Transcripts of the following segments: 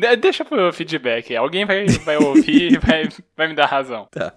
De- Deixa pro feedback. Alguém vai, vai ouvir e vai, vai me dar razão. Tá.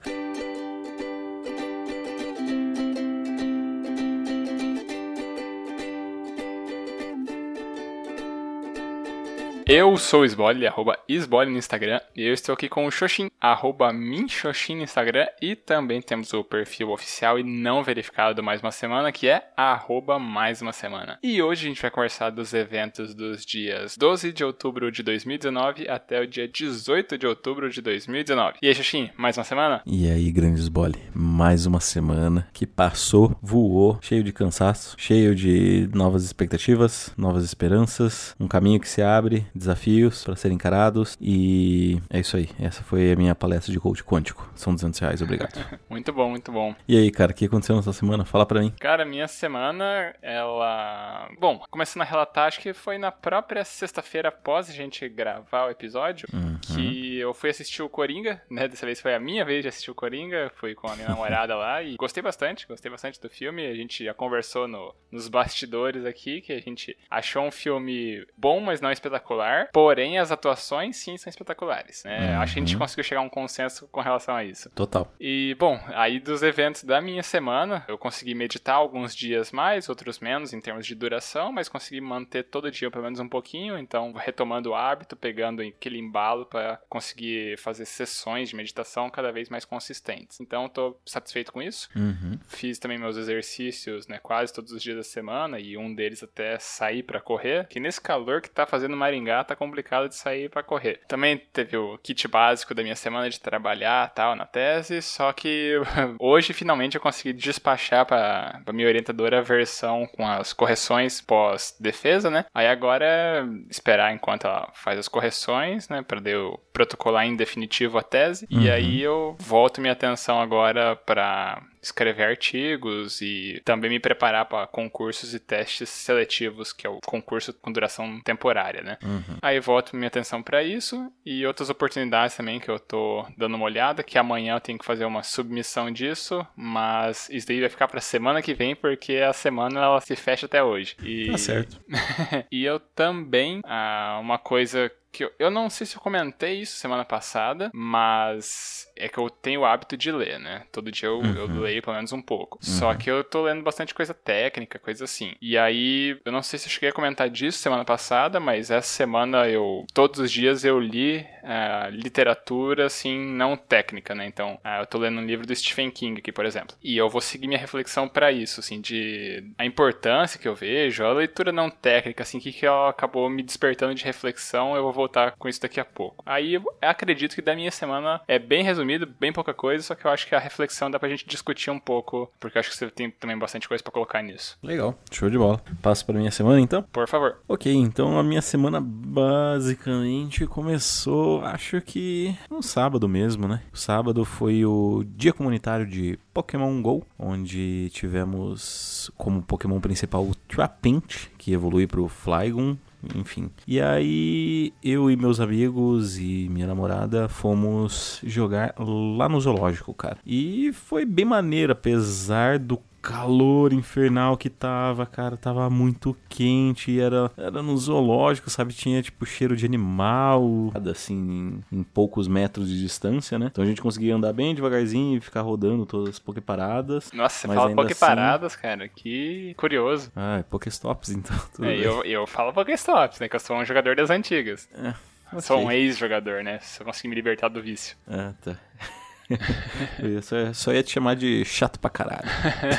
Eu sou o Sbole, arroba Sbole no Instagram, e eu estou aqui com o Xoxin, arroba Minxoxin no Instagram, e também temos o perfil oficial e não verificado do Mais Uma Semana, que é arroba Mais Uma Semana. E hoje a gente vai conversar dos eventos dos dias 12 de outubro de 2019 até o dia 18 de outubro de 2019. E aí, Xoxin, mais uma semana? E aí, grandes bole, mais uma semana que passou, voou, cheio de cansaço, cheio de novas expectativas, novas esperanças, um caminho que se abre, desafios para serem encarados e é isso aí. Essa foi a minha palestra de coach quântico. São 200 reais, obrigado. Muito bom, muito bom. e aí, cara, o que aconteceu nessa semana? Fala pra mim. Cara, minha semana, ela. Bom, começando a relatar, acho que foi na própria sexta-feira após a gente gravar o episódio, Uhum. que eu fui assistir o Coringa, né? Dessa vez foi a minha vez de assistir o Coringa, fui com a minha namorada lá e gostei bastante, gostei bastante do filme. A gente já conversou no- nos bastidores aqui que a gente achou um filme bom, mas não espetacular. Porém, as atuações sim são espetaculares, né? Acho que a gente Uhum. conseguiu chegar a um consenso com relação a isso. Total. E, bom, aí dos eventos da minha semana, eu consegui meditar alguns dias mais, outros menos em termos de duração, mas consegui manter todo dia pelo menos um pouquinho, então retomando o hábito, pegando aquele embalo para conseguir fazer sessões de meditação cada vez mais consistentes. Então, tô satisfeito com isso. Uhum. Fiz também meus exercícios, né, quase todos os dias da semana, e um deles até sair pra correr, que nesse calor que tá fazendo Maringá, tá complicado de sair pra correr. Também teve o kit básico da minha semana de trabalhar, tal, na tese, só que hoje finalmente eu consegui despachar pra, pra minha orientadora a versão com as correções pós-defesa, né? Aí agora é esperar enquanto ela faz as correções, né, pra eu protocolar em definitivo a tese, e Uhum. aí eu volto minha atenção agora pra escrever artigos e também me preparar para concursos e testes seletivos, que é o concurso com duração temporária, né? Uhum. Aí volto minha atenção para isso e outras oportunidades também que eu tô dando uma olhada, que amanhã eu tenho que fazer uma submissão disso, mas isso daí vai ficar para semana que vem porque a semana ela se fecha até hoje. E Tá certo. e eu também, ah, uma coisa que eu, eu não sei se eu comentei isso semana passada, mas é que eu tenho o hábito de ler, né? Todo dia eu, eu Uhum. leio pelo menos um pouco. Só que eu tô lendo bastante coisa técnica, coisa assim. E aí, eu não sei se eu cheguei a comentar disso semana passada, mas essa semana eu, todos os dias eu li ah, literatura, assim, não técnica, né? Então, ah, eu tô lendo um livro do Stephen King aqui, por exemplo. E eu vou seguir minha reflexão pra isso, assim, de a importância que eu vejo, a leitura não técnica, assim, que, que ela acabou me despertando de reflexão, eu vou voltar com isso daqui a pouco. Aí eu acredito que da minha semana é bem resumido, bem pouca coisa, só que eu acho que a reflexão dá pra gente discutir um pouco, porque eu acho que você tem também bastante coisa pra colocar nisso. Legal. Show de bola. Passo pra minha semana então? Por favor. Ok, então a minha semana basicamente começou, acho que no sábado mesmo, né? O sábado foi o dia comunitário de Pokémon GO, onde tivemos como Pokémon principal o Trapinch, que evolui pro Flygon, enfim. E aí eu e meus amigos e minha namorada fomos jogar lá no zoológico, cara. E foi bem maneiro, apesar do calor infernal que tava, cara, tava muito quente, e era, era no zoológico, sabe, tinha tipo cheiro de animal, assim, em, em poucos metros de distância, né? Então a gente conseguia andar bem devagarzinho e ficar rodando todas as pokeparadas. Nossa, você fala ainda Poképaradas, cara, que curioso. Ah, é Pokéstops então. tudo É, eu, eu falo Pokéstops, né, que eu sou um jogador das antigas. É, Sou um ex-jogador, né, se eu conseguir me libertar do vício. Ah, tá. Só, só ia te chamar de chato pra caralho.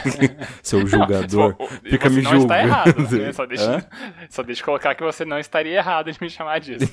Seu julgador. Não, Fica me não julgando. está errado, né? só, Hã? deixa, só deixa eu colocar que você não estaria errado de me chamar disso.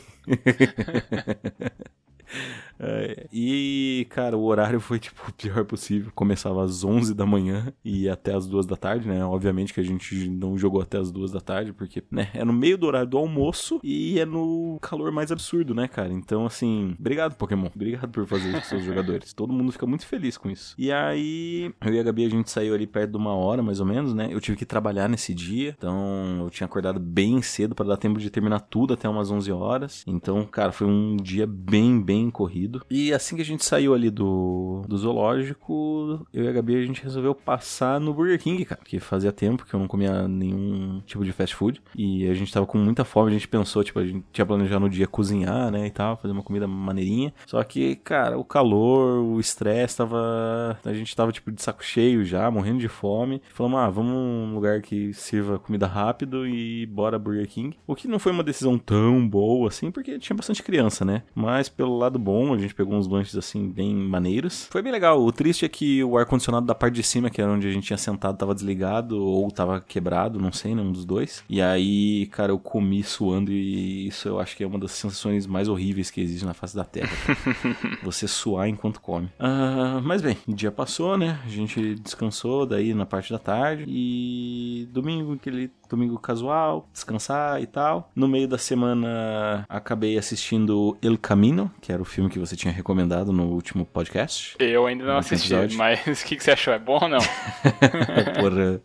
É, e, cara, o horário foi, tipo, o pior possível. Começava às 11 da manhã e até às 2 da tarde, né? Obviamente que a gente não jogou até às 2 da tarde, porque, né, é no meio do horário do almoço e é no calor mais absurdo, né, cara? Então, assim, obrigado, Pokémon. Obrigado por fazer isso com seus jogadores. Todo mundo fica muito feliz com isso. E aí, eu e a Gabi, a gente saiu ali perto de uma hora, mais ou menos, né? Eu tive que trabalhar nesse dia, então eu tinha acordado bem cedo para dar tempo de terminar tudo até umas 11 horas. Então, cara, foi um dia bem, bem corrido. E assim que a gente saiu ali do, do zoológico, eu e a Gabi a gente resolveu passar no Burger King, cara. Porque fazia tempo que eu não comia nenhum tipo de fast food. E a gente tava com muita fome, a gente pensou, tipo, a gente tinha planejado no dia cozinhar, né, e tal, fazer uma comida maneirinha. Só que, cara, o calor, o estresse tava. A gente tava, tipo, de saco cheio já, morrendo de fome. Falamos, ah, vamos num lugar que sirva comida rápido e bora Burger King. O que não foi uma decisão tão boa assim, porque tinha bastante criança, né? Mas pelo lado bom, a gente pegou uns lanches assim, bem maneiros. Foi bem legal. O triste é que o ar-condicionado da parte de cima, que era onde a gente tinha sentado, tava desligado ou tava quebrado, não sei, nenhum dos dois. E aí, cara, eu comi suando e isso eu acho que é uma das sensações mais horríveis que existe na face da Terra. Você suar enquanto come. Uh, mas bem, o dia passou, né? A gente descansou daí na parte da tarde e domingo, aquele domingo casual, descansar e tal. No meio da semana acabei assistindo El Camino, que era o filme que você tinha recomendado no último podcast. Eu ainda não assisti, episódio. mas o que, que você achou? É bom ou não? Porra.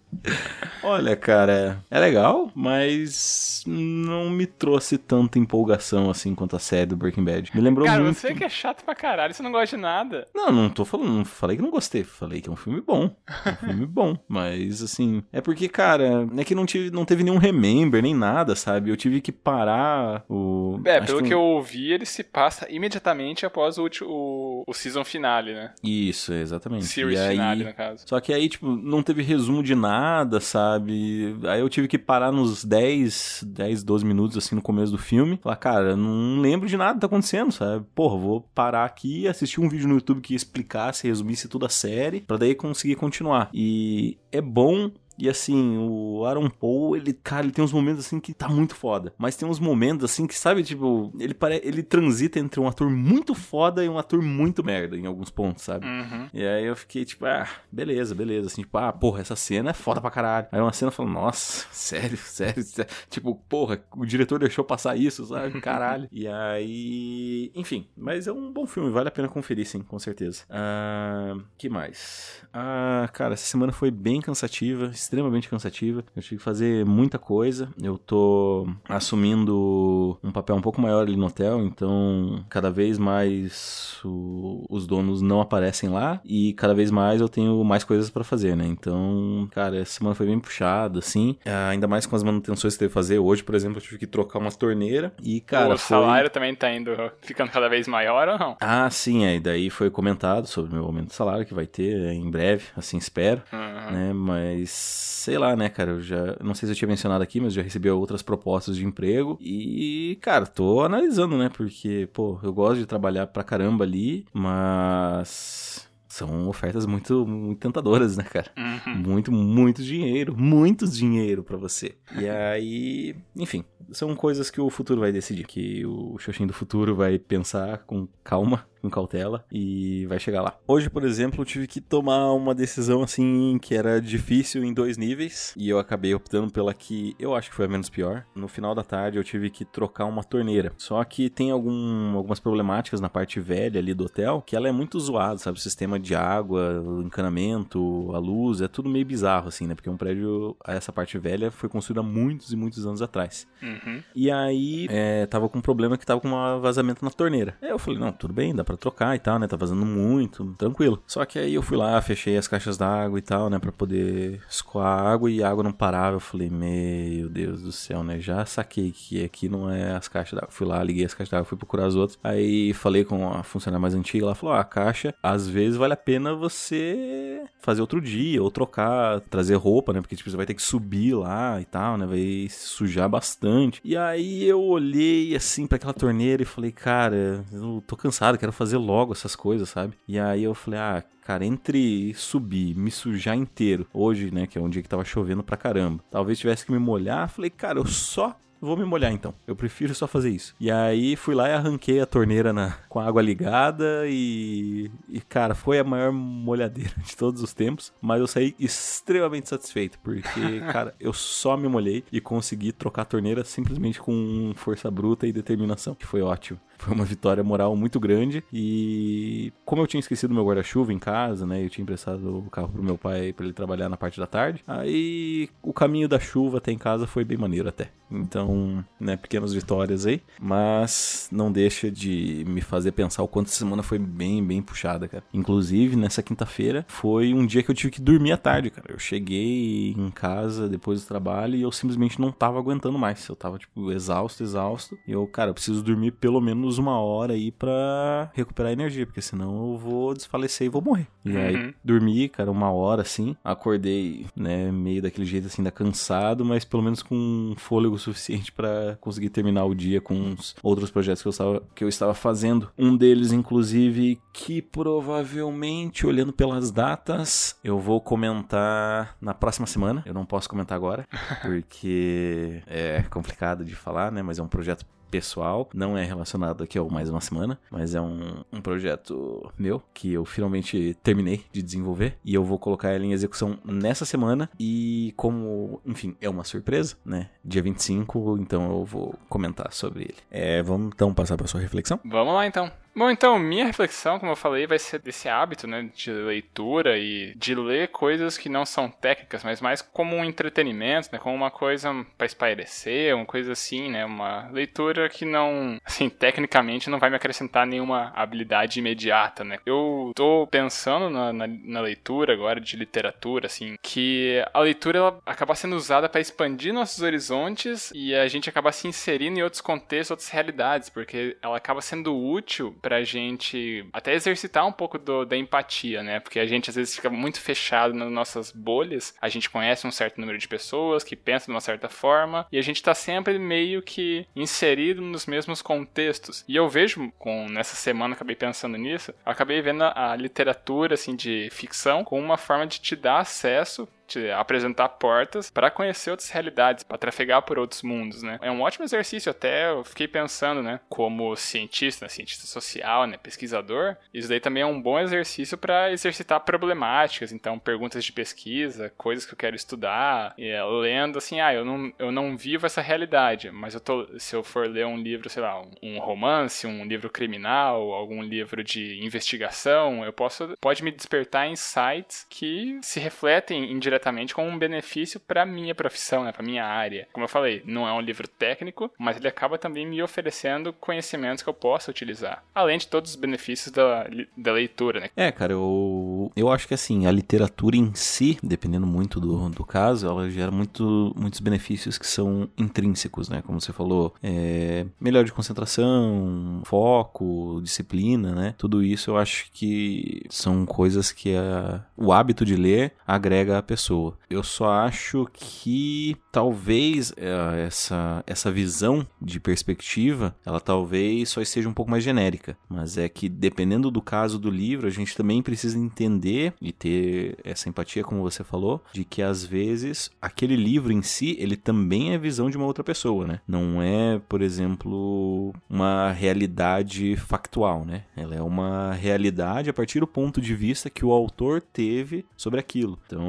Olha, cara, é legal, mas não me trouxe tanta empolgação assim quanto a série do Breaking Bad. Me lembrou cara, muito. Cara, você que é chato pra caralho, você não gosta de nada. Não, não tô falando, não falei que não gostei, falei que é um filme bom. É um filme bom, mas assim, é porque, cara, é que não tive não teve nenhum remember, nem nada, sabe? Eu tive que parar o. É, pelo que, que eu ouvi, ele se passa imediatamente após o, o, o season finale, né? Isso, exatamente. Series aí... finale, no caso. Só que aí, tipo, não teve resumo de nada, sabe? Aí eu tive que parar nos 10, 10, 12 minutos, assim, no começo do filme. Falar, cara, não lembro de nada que tá acontecendo, sabe? Porra, vou parar aqui e assistir um vídeo no YouTube que explicasse, resumisse toda a série, pra daí conseguir continuar. E é bom e assim, o Aaron Paul, ele, cara, ele tem uns momentos assim que tá muito foda. Mas tem uns momentos assim que, sabe, tipo, ele pare... ele transita entre um ator muito foda e um ator muito merda em alguns pontos, sabe? Uhum. E aí eu fiquei tipo, ah, beleza, beleza. Assim, tipo, ah, porra, essa cena é foda pra caralho. Aí uma cena falou, nossa, sério, sério, sério. Tipo, porra, o diretor deixou passar isso, sabe? Caralho. e aí, enfim, mas é um bom filme, vale a pena conferir, sim, com certeza. Ah, que mais? Ah, cara, essa semana foi bem cansativa extremamente cansativa. Eu tive que fazer muita coisa. Eu tô assumindo um papel um pouco maior ali no hotel, então cada vez mais o, os donos não aparecem lá e cada vez mais eu tenho mais coisas para fazer, né? Então, cara, essa semana foi bem puxada, assim. Ainda mais com as manutenções que teve que fazer. Hoje, por exemplo, eu tive que trocar uma torneira e, cara. O foi... salário também tá indo ficando cada vez maior ou não? Ah, sim, aí daí foi comentado sobre o meu aumento de salário que vai ter em breve, assim espero, uhum. né? Mas sei lá, né, cara, eu já, não sei se eu tinha mencionado aqui, mas já recebi outras propostas de emprego e, cara, tô analisando, né, porque, pô, eu gosto de trabalhar pra caramba ali, mas são ofertas muito, muito tentadoras, né, cara? Uhum. Muito, muito dinheiro, muito dinheiro para você. E aí, enfim, são coisas que o futuro vai decidir, que o Xoxin do futuro vai pensar com calma com cautela e vai chegar lá. Hoje, por exemplo, eu tive que tomar uma decisão assim que era difícil em dois níveis e eu acabei optando pela que eu acho que foi a menos pior. No final da tarde eu tive que trocar uma torneira. Só que tem algum, algumas problemáticas na parte velha ali do hotel que ela é muito zoada, sabe? O sistema de água, o encanamento, a luz, é tudo meio bizarro assim, né? Porque um prédio, essa parte velha foi construída há muitos e muitos anos atrás. Uhum. E aí é, tava com um problema que tava com um vazamento na torneira. Aí eu falei, não, tudo bem, dá pra trocar e tal, né? Tá vazando muito, tranquilo. Só que aí eu fui lá, fechei as caixas d'água e tal, né? Pra poder escoar água e a água não parava. Eu falei, meu Deus do céu, né? Já saquei que aqui não é as caixas d'água. Fui lá, liguei as caixas d'água, fui procurar as outras. Aí falei com a funcionária mais antiga, ela falou: ah, a caixa, às vezes vale a pena você fazer outro dia, ou trocar, trazer roupa, né? Porque tipo, você vai ter que subir lá e tal, né? Vai sujar bastante. E aí eu olhei assim para aquela torneira e falei, cara, eu tô cansado, quero fazer logo essas coisas, sabe? E aí eu falei, ah, cara, entre subir, me sujar inteiro, hoje, né, que é um dia que tava chovendo pra caramba, talvez tivesse que me molhar, falei, cara, eu só vou me molhar então. Eu prefiro só fazer isso. E aí fui lá e arranquei a torneira na, com a água ligada e, e, cara, foi a maior molhadeira de todos os tempos. Mas eu saí extremamente satisfeito, porque, cara, eu só me molhei e consegui trocar a torneira simplesmente com força bruta e determinação, que foi ótimo. Foi uma vitória moral muito grande. E como eu tinha esquecido meu guarda-chuva em casa, né? Eu tinha emprestado o carro pro meu pai para ele trabalhar na parte da tarde. Aí o caminho da chuva até em casa foi bem maneiro até. Então, né, pequenas vitórias aí. Mas não deixa de me fazer pensar o quanto essa semana foi bem, bem puxada, cara. Inclusive, nessa quinta-feira foi um dia que eu tive que dormir à tarde, cara. Eu cheguei em casa depois do trabalho e eu simplesmente não tava aguentando mais. Eu tava, tipo, exausto, exausto. E eu, cara, eu preciso dormir pelo menos uma hora aí pra recuperar energia, porque senão eu vou desfalecer e vou morrer. E uhum. aí, dormi, cara, uma hora assim. Acordei, né, meio daquele jeito assim, da cansado, mas pelo menos com fôlego suficiente para conseguir terminar o dia com os outros projetos que eu, estava, que eu estava fazendo. Um deles, inclusive, que provavelmente, olhando pelas datas, eu vou comentar na próxima semana. Eu não posso comentar agora, porque é complicado de falar, né? Mas é um projeto pessoal, não é relacionado aqui ao Mais Uma Semana, mas é um, um projeto meu que eu finalmente terminei de desenvolver e eu vou colocar ele em execução nessa semana e como, enfim, é uma surpresa, né? Dia 25, então eu vou comentar sobre ele. É, vamos então passar para sua reflexão? Vamos lá então. Bom, então, minha reflexão, como eu falei, vai ser desse hábito, né, de leitura e de ler coisas que não são técnicas, mas mais como um entretenimento, né, como uma coisa para espairecer, uma coisa assim, né, uma leitura que não, assim, tecnicamente não vai me acrescentar nenhuma habilidade imediata, né. Eu tô pensando na, na, na leitura agora de literatura, assim, que a leitura ela acaba sendo usada para expandir nossos horizontes e a gente acaba se inserindo em outros contextos, outras realidades, porque ela acaba sendo útil pra gente até exercitar um pouco do, da empatia, né? Porque a gente às vezes fica muito fechado nas nossas bolhas, a gente conhece um certo número de pessoas que pensam de uma certa forma e a gente tá sempre meio que inserido nos mesmos contextos. E eu vejo, com nessa semana acabei pensando nisso, acabei vendo a, a literatura assim de ficção como uma forma de te dar acesso te apresentar portas para conhecer outras realidades, para trafegar por outros mundos, né? É um ótimo exercício, até eu fiquei pensando, né, como cientista, né, cientista social, né, pesquisador, isso daí também é um bom exercício para exercitar problemáticas, então perguntas de pesquisa, coisas que eu quero estudar, e, é, lendo assim, ah, eu não, eu não vivo essa realidade, mas eu tô, se eu for ler um livro, sei lá, um romance, um livro criminal, algum livro de investigação, eu posso, pode me despertar insights que se refletem indiretamente diretamente como um benefício para minha profissão, né, para minha área. Como eu falei, não é um livro técnico, mas ele acaba também me oferecendo conhecimentos que eu possa utilizar, além de todos os benefícios da, da leitura, né? É, cara, eu, eu acho que assim, a literatura em si, dependendo muito do, do caso, ela gera muito, muitos benefícios que são intrínsecos, né? Como você falou, é, melhor de concentração, foco, disciplina, né? Tudo isso eu acho que são coisas que a, o hábito de ler agrega a pessoa pessoa. Eu só acho que talvez é, essa, essa visão de perspectiva, ela talvez só esteja um pouco mais genérica. Mas é que dependendo do caso do livro, a gente também precisa entender e ter essa empatia, como você falou, de que às vezes aquele livro em si, ele também é visão de uma outra pessoa, né? Não é, por exemplo, uma realidade factual, né? Ela é uma realidade a partir do ponto de vista que o autor teve sobre aquilo. Então,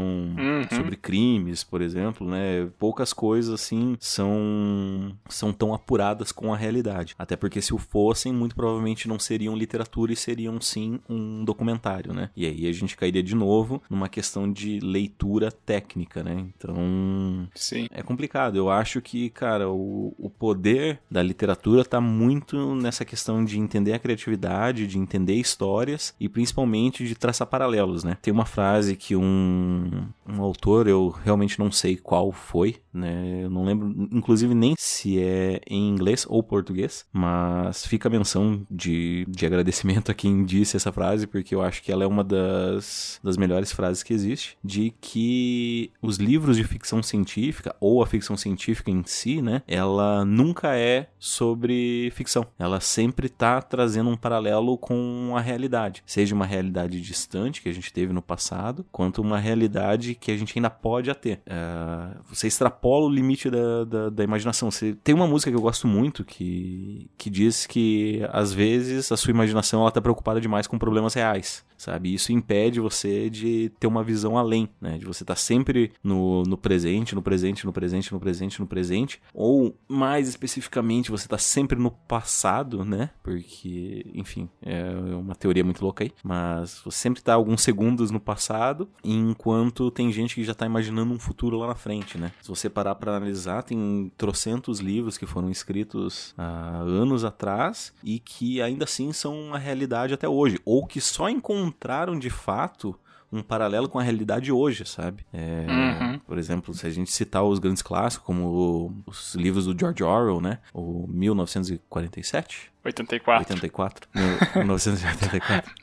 uhum. sobre crimes, por exemplo, né? Poucas coisas assim são são tão apuradas com a realidade. Até porque se o fossem, muito provavelmente não seriam literatura e seriam sim um documentário, né? E aí a gente cairia de novo numa questão de leitura técnica, né? Então, sim. é complicado. Eu acho que, cara, o, o poder da literatura tá muito nessa questão de entender a criatividade, de entender histórias e principalmente de traçar paralelos, né? Tem uma frase que um, um autor, eu realmente não sei qual foi, né? Eu não lembro, inclusive, nem se é em inglês ou português, mas fica a menção de, de agradecimento a quem disse essa frase, porque eu acho que ela é uma das, das melhores frases que existe, de que os livros de ficção científica, ou a ficção científica em si, né? Ela nunca é sobre ficção. Ela sempre está trazendo um paralelo com a realidade, seja uma realidade distante que a gente teve no passado, quanto uma realidade que a gente ainda pode ter. Uh, você extrapola o limite da, da, da, imaginação. Você tem uma música que eu gosto muito que, que diz que às vezes a sua imaginação ela tá preocupada demais com problemas reais. sabe? Isso impede você de ter uma visão além, né? De você estar tá sempre no, no presente, no presente, no presente, no presente, no presente. Ou, mais especificamente, você tá sempre no passado, né? Porque, enfim, é uma teoria muito louca aí. Mas você sempre tá alguns segundos no passado, enquanto tem gente que já tá imaginando um futuro lá na frente, né? Se você parar para analisar, tem trocentos livros que foram escritos há anos atrás e que ainda assim são a realidade até hoje, ou que só encontraram de fato um paralelo com a realidade hoje, sabe? É, uhum. Por exemplo, se a gente citar os grandes clássicos, como os livros do George Orwell, né? O 1947, 84. 84. 1984.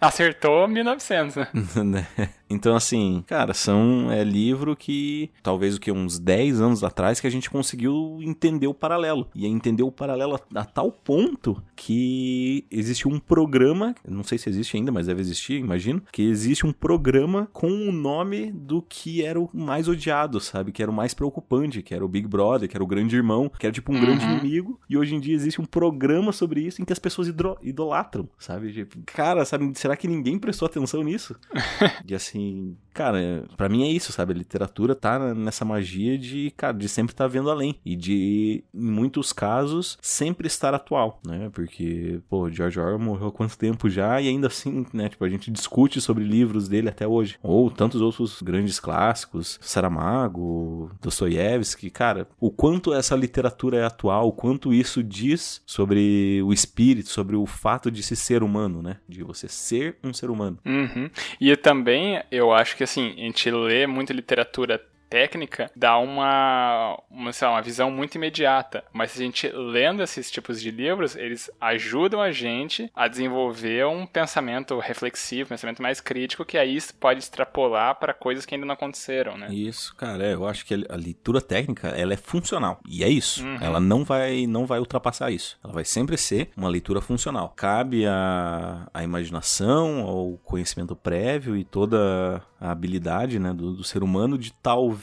Acertou 1900, né? né? então, assim, cara, são é livro que talvez o que uns 10 anos atrás que a gente conseguiu entender o paralelo. E entender o paralelo a, a tal ponto que existe um programa, não sei se existe ainda, mas deve existir, imagino, que existe um programa com o nome do que era o mais odiado, sabe? Que era o mais preocupante, que era o Big Brother, que era o grande irmão, que era tipo um uhum. grande inimigo. E hoje em dia existe um programa sobre sobre isso em que as pessoas idolatram, sabe? Tipo, cara, sabe, será que ninguém prestou atenção nisso? e assim, cara, para mim é isso, sabe? A literatura tá nessa magia de, cara, de sempre estar tá vendo além e de, em muitos casos, sempre estar atual, né? Porque, pô, George Orwell morreu há quanto tempo já e ainda assim, né? Tipo, a gente discute sobre livros dele até hoje. Ou tantos outros grandes clássicos, Saramago, Dostoiévski, cara, o quanto essa literatura é atual, o quanto isso diz sobre o espírito, sobre o fato de se ser humano, né? De você ser um ser humano. Uhum. E também, eu acho que assim, a gente lê muita literatura técnica dá uma, uma, lá, uma visão muito imediata. Mas se a gente lendo esses tipos de livros, eles ajudam a gente a desenvolver um pensamento reflexivo, um pensamento mais crítico, que aí pode extrapolar para coisas que ainda não aconteceram, né? Isso, cara, é, eu acho que a leitura técnica, ela é funcional. E é isso. Uhum. Ela não vai, não vai ultrapassar isso. Ela vai sempre ser uma leitura funcional. Cabe a, a imaginação, ao conhecimento prévio e toda a habilidade né, do, do ser humano de talvez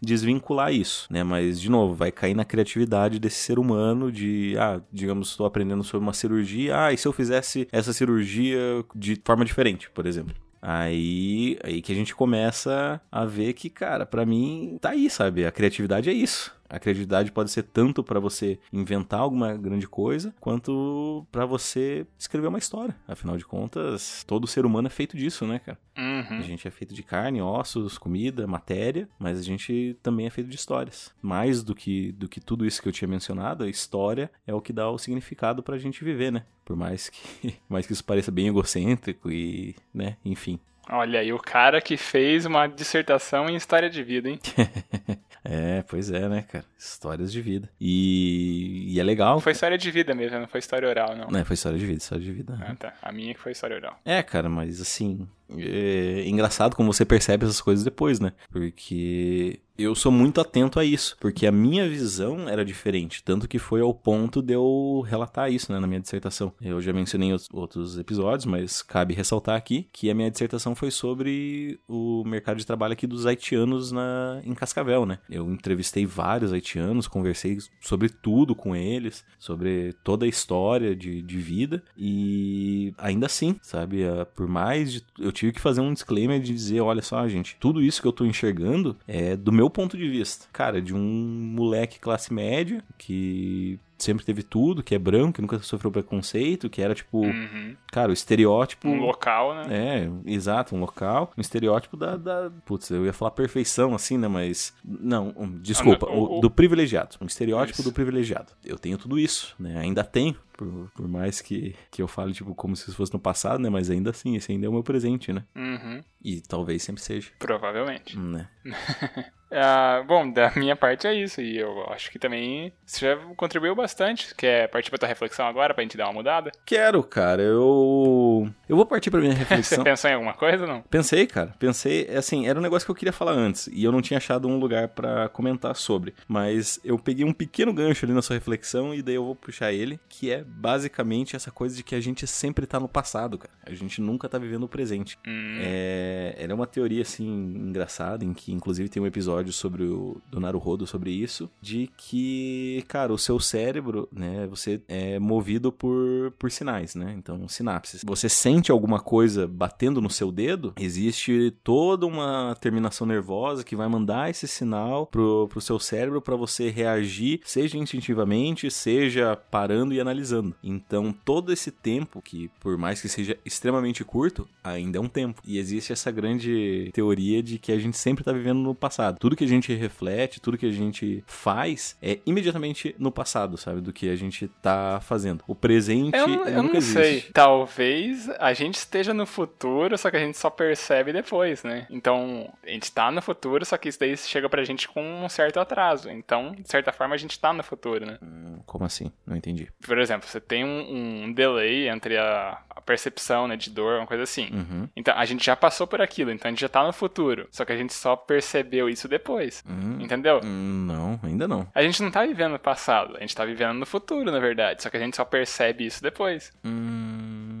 desvincular isso, né? Mas, de novo, vai cair na criatividade desse ser humano de, ah, digamos, estou aprendendo sobre uma cirurgia, ah, e se eu fizesse essa cirurgia de forma diferente, por exemplo? Aí, aí que a gente começa a ver que, cara, para mim tá aí, sabe? A criatividade é isso. A criatividade pode ser tanto para você inventar alguma grande coisa, quanto para você escrever uma história. Afinal de contas, todo ser humano é feito disso, né, cara? Uhum. A gente é feito de carne, ossos, comida, matéria, mas a gente também é feito de histórias. Mais do que, do que tudo isso que eu tinha mencionado, a história é o que dá o significado pra gente viver, né? Por mais que, mais que isso pareça bem egocêntrico e, né, enfim. Olha aí, o cara que fez uma dissertação em história de vida, hein? É, pois é, né, cara? Histórias de vida. E, e é legal. Foi história de vida mesmo, não foi história oral, não. Não, foi história de vida, história de vida. Ah, tá. A minha que foi história oral. É, cara, mas assim, é engraçado como você percebe essas coisas depois, né? Porque eu sou muito atento a isso, porque a minha visão era diferente, tanto que foi ao ponto de eu relatar isso, né, na minha dissertação. Eu já mencionei outros episódios, mas cabe ressaltar aqui que a minha dissertação foi sobre o mercado de trabalho aqui dos haitianos na, em Cascavel, né? Eu entrevistei vários haitianos, conversei sobre tudo com eles, sobre toda a história de, de vida, e ainda assim, sabe, por mais de, eu tive que fazer um disclaimer de dizer, olha só, gente, tudo isso que eu tô enxergando é do meu ponto de vista. Cara, de um moleque classe média que sempre teve tudo, que é branco, que nunca sofreu preconceito, que era tipo, uhum. cara, o estereótipo. Um local, né? É, exato, um local. Um estereótipo da. da putz, eu ia falar perfeição assim, né? Mas. Não, desculpa, ah, o, o, do privilegiado. Um estereótipo isso. do privilegiado. Eu tenho tudo isso, né? Ainda tenho. Por, por, mais que, que eu fale, tipo, como se fosse no passado, né? Mas ainda assim, esse ainda é o meu presente, né? Uhum. E talvez sempre seja. Provavelmente. Né? Uh, bom, da minha parte é isso. E eu acho que também você já contribuiu bastante. Quer partir pra tua reflexão agora pra gente dar uma mudada? Quero, cara. Eu. Eu vou partir pra minha reflexão. você pensou em alguma coisa ou não? Pensei, cara. Pensei. Assim, era um negócio que eu queria falar antes. E eu não tinha achado um lugar para comentar sobre. Mas eu peguei um pequeno gancho ali na sua reflexão e daí eu vou puxar ele. Que é basicamente essa coisa de que a gente sempre tá no passado, cara. A gente nunca tá vivendo o presente. Hum. É... Ela é uma teoria, assim, engraçada, em que inclusive tem um episódio sobre o do Naruhodo sobre isso, de que, cara, o seu cérebro, né, você é movido por, por sinais, né? Então, sinapses. Você sente alguma coisa batendo no seu dedo, existe toda uma terminação nervosa que vai mandar esse sinal pro, pro seu cérebro para você reagir, seja instintivamente, seja parando e analisando. Então, todo esse tempo, que por mais que seja extremamente curto, ainda é um tempo. E existe essa grande teoria de que a gente sempre tá vivendo no passado. Tudo que a gente reflete, tudo que a gente faz é imediatamente no passado, sabe? Do que a gente tá fazendo. O presente eu, eu nunca não existe. sei. Talvez a gente esteja no futuro, só que a gente só percebe depois, né? Então, a gente tá no futuro, só que isso daí chega pra gente com um certo atraso. Então, de certa forma, a gente tá no futuro, né? Hum, Como assim? Não entendi. Por exemplo, você tem um, um delay entre a, a percepção, né, de dor, uma coisa assim. Uhum. Então, a gente já passou por aquilo, então a gente já tá no futuro. Só que a gente só percebeu isso depois. Hum, Entendeu? Não, ainda não. A gente não tá vivendo no passado, a gente tá vivendo no futuro, na verdade. Só que a gente só percebe isso depois. Hum,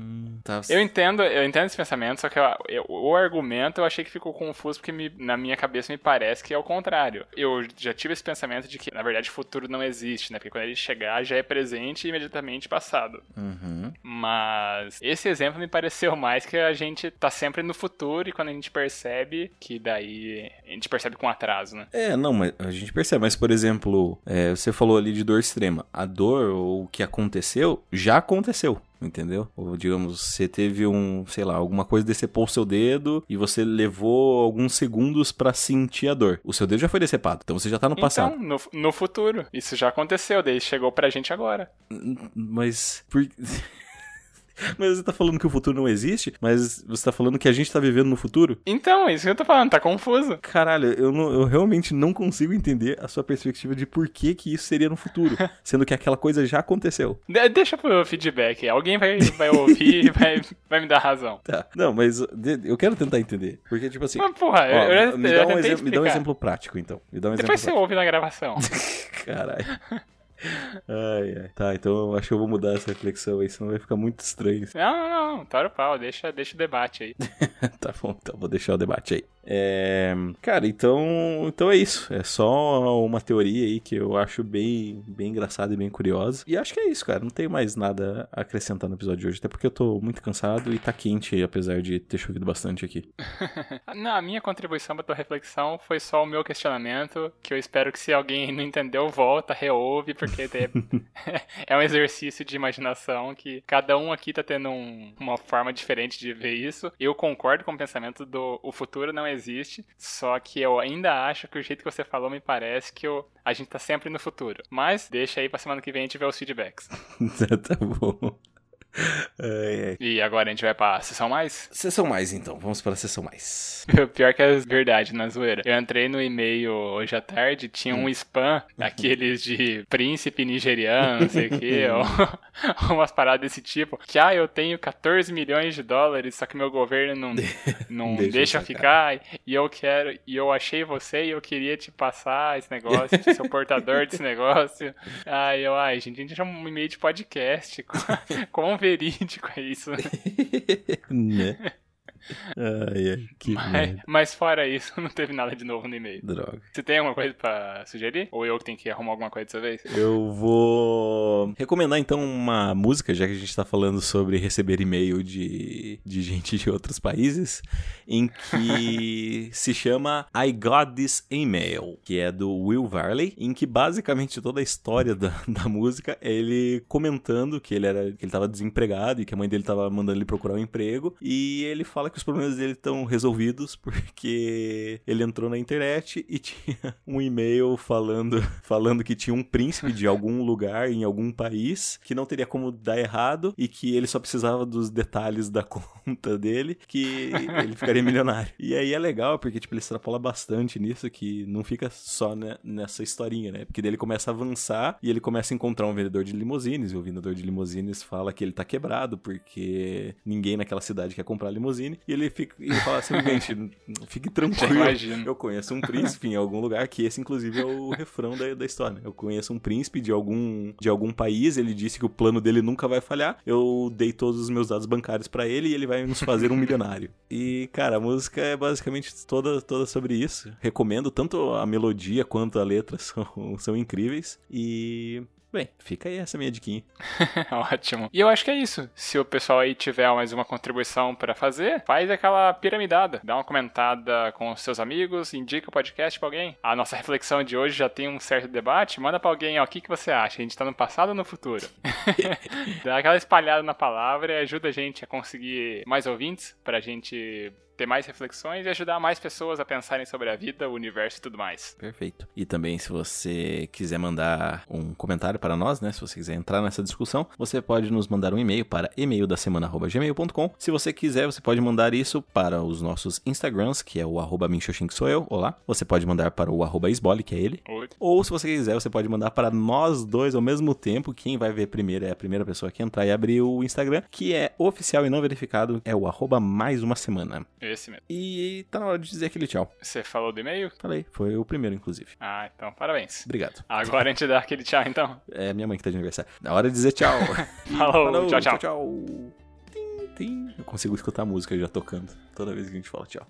Eu entendo, eu entendo esse pensamento, só que eu- eu- o argumento eu achei que ficou confuso porque me- na minha cabeça me parece que é o contrário. Eu já tive esse pensamento de que, na verdade, o futuro não existe, né? Porque quando ele chegar já é presente e imediatamente passado. Uhum. Mas esse exemplo me pareceu mais que a gente tá sempre no futuro e quando a gente percebe que daí a gente percebe com atraso, né? É, não, mas a gente percebe. Mas, por exemplo, é, você falou ali de dor extrema. A dor ou o que aconteceu já aconteceu. Entendeu? Ou, digamos, você teve um, sei lá, alguma coisa decepou o seu dedo e você levou alguns segundos pra sentir a dor. O seu dedo já foi decepado, então você já tá no passado. Então, no, no futuro. Isso já aconteceu, daí chegou pra gente agora. Mas. Por... mas você tá falando que o futuro não existe? Mas você tá falando que a gente tá vivendo no futuro? Então, isso que eu tô falando, tá confuso. Caralho, eu, não- eu realmente não consigo entender a sua perspectiva de por que, que isso seria no futuro, sendo que aquela coisa já aconteceu. De- deixa pro feedback. Alguém vai, vai ouvir e vai, vai me dar razão. Tá. Não, mas eu quero tentar entender. Porque, tipo assim. Mas, porra, ó, eu, eu, me, dá um exemplo, me dá um exemplo prático, então. Me dá um Depois você exemplo ouve na gravação. prático. Caralho. Ai, ai. Tá, então acho que eu vou mudar essa reflexão aí, senão vai ficar muito estranho. Não, não, não. Tora o pau. Deixa, deixa o debate aí. tá bom, então vou deixar o debate aí. É, cara, então, então é isso. É só uma teoria aí que eu acho bem, bem engraçada e bem curiosa. E acho que é isso, cara. Não tenho mais nada a acrescentar no episódio de hoje, até porque eu tô muito cansado e tá quente, apesar de ter chovido bastante aqui. Não, a minha contribuição pra tua reflexão foi só o meu questionamento, que eu espero que se alguém não entendeu, volta, reouve, porque é, um exercício de imaginação que cada um aqui tá tendo um- uma forma diferente de ver isso. Eu concordo com o pensamento do o futuro não existe, só que eu ainda acho que o jeito que você falou me parece que eu- a gente tá sempre no futuro. Mas deixa aí pra semana que vem a gente ver os feedbacks. tá bom. Ai, ai. E agora a gente vai pra sessão mais? Sessão mais, então. Vamos para a sessão mais. Pior que é verdade, na zoeira. Eu entrei no e-mail hoje à tarde, tinha Hum. um spam, aqueles de príncipe nigeriano, não sei o quê, ou umas paradas desse tipo. Que, ah, eu tenho 14 milhões de dólares, só que meu governo não, não Deixa deixa, ficar, e eu quero, e eu achei você e eu queria te passar esse negócio, de ser o portador desse negócio. Ai, eu, ai, gente, a gente é um e-mail de podcast. Quão verídico é isso, né? Ai, ai, que Mas, mas fora isso, não teve nada de novo no e-mail. Droga. Você tem alguma coisa pra sugerir? Ou eu que tenho que arrumar alguma coisa dessa vez? Eu vou recomendar então uma música, já que a gente tá falando sobre receber e-mail de, de gente de outros países, em que se chama I Got This Email, que é do Will Varley, em que basicamente toda a história da, da música é ele comentando que ele era que ele tava desempregado e que a mãe dele tava mandando ele procurar um emprego, e ele fala que os problemas dele estão resolvidos porque ele entrou na internet e tinha um e-mail falando, falando que tinha um príncipe de algum lugar em algum país que não teria como dar errado e que ele só precisava dos detalhes da conta dele que ele ficaria milionário. E aí é legal porque tipo ele extrapola bastante nisso que não fica só né, nessa historinha, né? Porque daí ele começa a avançar e ele começa a encontrar um vendedor de limusines e o vendedor de limusines fala que ele tá quebrado porque ninguém naquela cidade quer comprar limusine e ele fica ele fala assim, gente, fique tranquilo. Eu conheço um príncipe em algum lugar, que esse inclusive é o refrão da, da história. Eu conheço um príncipe de algum, de algum país, ele disse que o plano dele nunca vai falhar. Eu dei todos os meus dados bancários pra ele e ele vai nos fazer um milionário. E, cara, a música é basicamente toda, toda sobre isso. Recomendo, tanto a melodia quanto a letra são, são incríveis. E Bem, fica aí essa minha diquinha. Ótimo. E eu acho que é isso. Se o pessoal aí tiver mais uma contribuição para fazer, faz aquela piramidada. Dá uma comentada com os seus amigos, indica o podcast pra alguém. A nossa reflexão de hoje já tem um certo debate. Manda pra alguém, ó, o que, que você acha? A gente tá no passado ou no futuro? Dá aquela espalhada na palavra e ajuda a gente a conseguir mais ouvintes pra gente ter mais reflexões e ajudar mais pessoas a pensarem sobre a vida, o universo e tudo mais. Perfeito. E também, se você quiser mandar um comentário para nós, né? Se você quiser entrar nessa discussão, você pode nos mandar um e-mail para e-mail da semana@gmail.com. Se você quiser, você pode mandar isso para os nossos Instagrams, que é o arroba Minxoxin, que sou eu, olá. Você pode mandar para o arroba Isbole, que é ele. Oi. Ou, se você quiser, você pode mandar para nós dois ao mesmo tempo. Quem vai ver primeiro é a primeira pessoa que entrar e abrir o Instagram, que é oficial e não verificado, é o arroba mais uma semana. Esse mesmo. E tá na hora de dizer aquele tchau. Você falou do e-mail? Falei, foi o primeiro, inclusive. Ah, então parabéns. Obrigado. Agora a gente dá aquele tchau, então. É minha mãe que tá de aniversário. Na hora de dizer tchau. Falou, tchau, tchau. tchau, tchau. Tim, tim. Eu consigo escutar a música já tocando toda vez que a gente fala tchau.